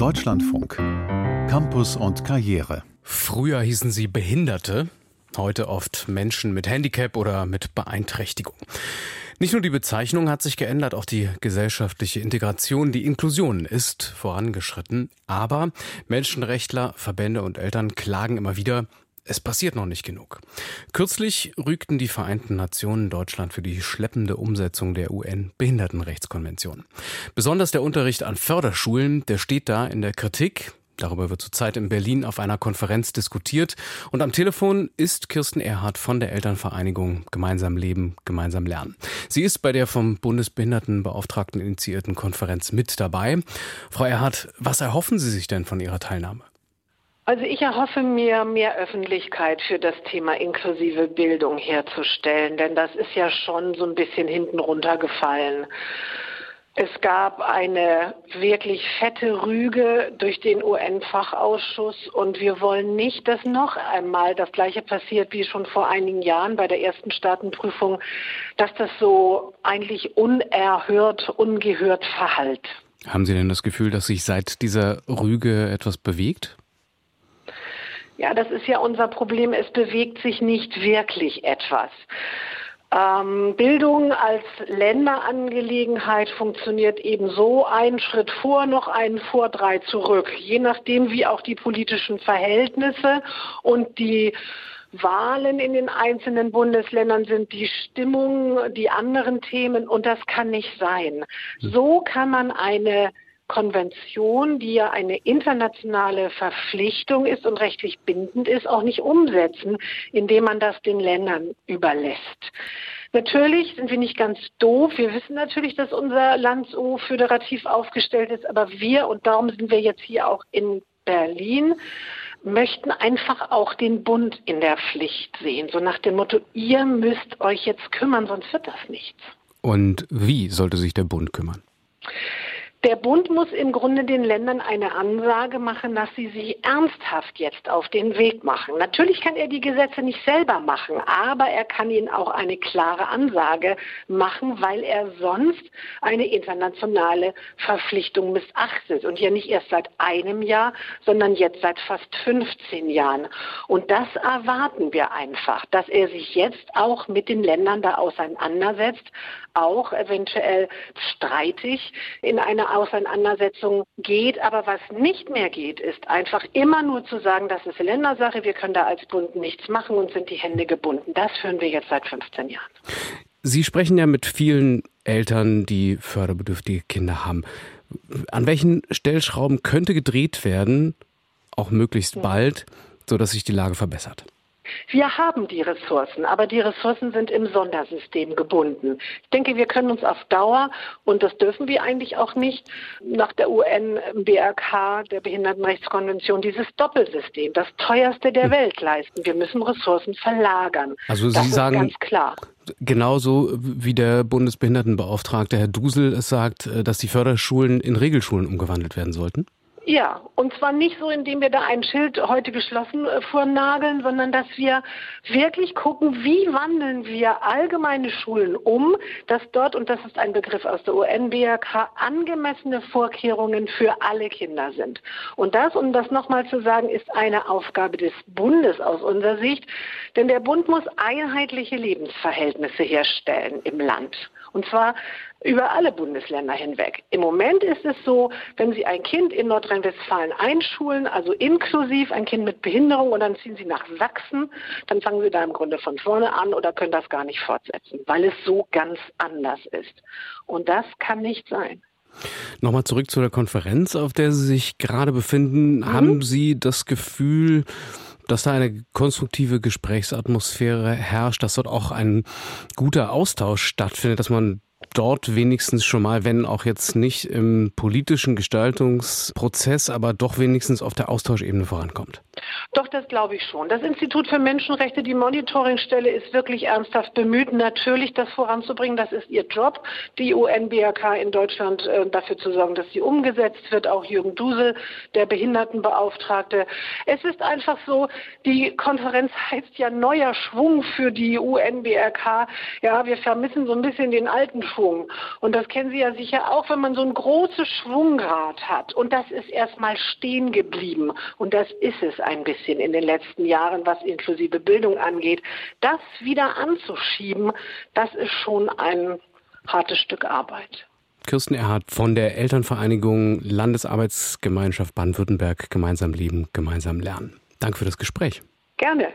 Deutschlandfunk. Campus und Karriere. Früher hießen sie Behinderte, heute oft Menschen mit Handicap oder mit Beeinträchtigung. Nicht nur die Bezeichnung hat sich geändert, auch die gesellschaftliche Integration, die Inklusion ist vorangeschritten. Aber Menschenrechtler, Verbände und Eltern klagen immer wieder, es passiert noch nicht genug. Kürzlich rügten die Vereinten Nationen Deutschland für die schleppende Umsetzung der UN-Behindertenrechtskonvention. Besonders der Unterricht an Förderschulen, der steht da in der Kritik. Darüber wird zurzeit in Berlin auf einer Konferenz diskutiert. Und am Telefon ist Kirsten Erhardt von der Elternvereinigung Gemeinsam Leben, Gemeinsam Lernen. Sie ist bei der vom Bundesbehindertenbeauftragten initiierten Konferenz mit dabei. Frau Erhardt, was erhoffen Sie sich denn von Ihrer Teilnahme? Also ich erhoffe mir mehr Öffentlichkeit für das Thema inklusive Bildung herzustellen, denn das ist ja schon so ein bisschen hinten runtergefallen. Es gab eine wirklich fette Rüge durch den UN-Fachausschuss und wir wollen nicht, dass noch einmal das gleiche passiert wie schon vor einigen Jahren bei der ersten Staatenprüfung, dass das so eigentlich unerhört, ungehört verhallt. Haben Sie denn das Gefühl, dass sich seit dieser Rüge etwas bewegt? Ja, das ist ja unser Problem. Es bewegt sich nicht wirklich etwas. Ähm, Bildung als Länderangelegenheit funktioniert eben so einen Schritt vor, noch einen vor, drei zurück. Je nachdem, wie auch die politischen Verhältnisse und die Wahlen in den einzelnen Bundesländern sind, die Stimmung, die anderen Themen und das kann nicht sein. Hm. So kann man eine Konvention, die ja eine internationale Verpflichtung ist und rechtlich bindend ist, auch nicht umsetzen, indem man das den Ländern überlässt. Natürlich sind wir nicht ganz doof. Wir wissen natürlich, dass unser Land so föderativ aufgestellt ist, aber wir, und darum sind wir jetzt hier auch in Berlin, möchten einfach auch den Bund in der Pflicht sehen. So nach dem Motto, ihr müsst euch jetzt kümmern, sonst wird das nichts. Und wie sollte sich der Bund kümmern? Der Bund muss im Grunde den Ländern eine Ansage machen, dass sie sich ernsthaft jetzt auf den Weg machen. Natürlich kann er die Gesetze nicht selber machen, aber er kann ihnen auch eine klare Ansage machen, weil er sonst eine internationale Verpflichtung missachtet. Und ja nicht erst seit einem Jahr, sondern jetzt seit fast 15 Jahren. Und das erwarten wir einfach, dass er sich jetzt auch mit den Ländern da auseinandersetzt, auch eventuell streitig in eine Auseinandersetzung geht. Aber was nicht mehr geht, ist einfach immer nur zu sagen, das ist Ländersache, wir können da als Bund nichts machen und sind die Hände gebunden. Das hören wir jetzt seit 15 Jahren. Sie sprechen ja mit vielen Eltern, die förderbedürftige Kinder haben. An welchen Stellschrauben könnte gedreht werden, auch möglichst bald, sodass sich die Lage verbessert? Wir haben die Ressourcen, aber die Ressourcen sind im Sondersystem gebunden. Ich denke, wir können uns auf Dauer, und das dürfen wir eigentlich auch nicht, nach der UN-BRK, der Behindertenrechtskonvention, dieses Doppelsystem, das teuerste der hm. Welt leisten. Wir müssen Ressourcen verlagern. Also Sie das sagen, ganz klar. Genauso wie der Bundesbehindertenbeauftragte Herr Dusel es sagt, äh, dass die Förderschulen in Regelschulen umgewandelt werden sollten? Ja, und zwar nicht so, indem wir da ein Schild heute geschlossen äh, vornageln, sondern dass wir wirklich gucken, wie wandeln wir allgemeine Schulen um, dass dort, und das ist ein Begriff aus der UN-BRK, angemessene Vorkehrungen für alle Kinder sind. Und das, um das nochmal zu sagen, ist eine Aufgabe des Bundes aus unserer Sicht, denn der Bund muss einheitliche Lebensverhältnisse herstellen im Land. Und zwar über alle Bundesländer hinweg. Im Moment ist es so, wenn Sie ein Kind in Nordrhein-Westfalen einschulen, also inklusiv ein Kind mit Behinderung, und dann ziehen Sie nach Sachsen, dann fangen Sie da im Grunde von vorne an oder können das gar nicht fortsetzen, weil es so ganz anders ist. Und das kann nicht sein. Nochmal zurück zu der Konferenz, auf der Sie sich gerade befinden. Mhm. Haben Sie das Gefühl, dass da eine konstruktive Gesprächsatmosphäre herrscht, dass dort auch ein guter Austausch stattfindet, dass man dort wenigstens schon mal, wenn auch jetzt nicht im politischen Gestaltungsprozess, aber doch wenigstens auf der Austauschebene vorankommt? Doch, das glaube ich schon. Das Institut für Menschenrechte, die Monitoringstelle, ist wirklich ernsthaft bemüht, natürlich das voranzubringen. Das ist ihr Job, die UNBRK in Deutschland äh, dafür zu sorgen, dass sie umgesetzt wird. Auch Jürgen Dusel, der Behindertenbeauftragte. Es ist einfach so, die Konferenz heißt ja neuer Schwung für die UNBRK. Ja, wir vermissen so ein bisschen den alten Schwung. Und das kennen Sie ja sicher auch, wenn man so ein großes Schwunggrad hat. Und das ist erstmal stehen geblieben. Und das ist es ein bisschen in den letzten Jahren, was inklusive Bildung angeht. Das wieder anzuschieben, das ist schon ein hartes Stück Arbeit. Kirsten Erhardt von der Elternvereinigung Landesarbeitsgemeinschaft Baden-Württemberg Gemeinsam Leben, Gemeinsam Lernen. Danke für das Gespräch. Gerne.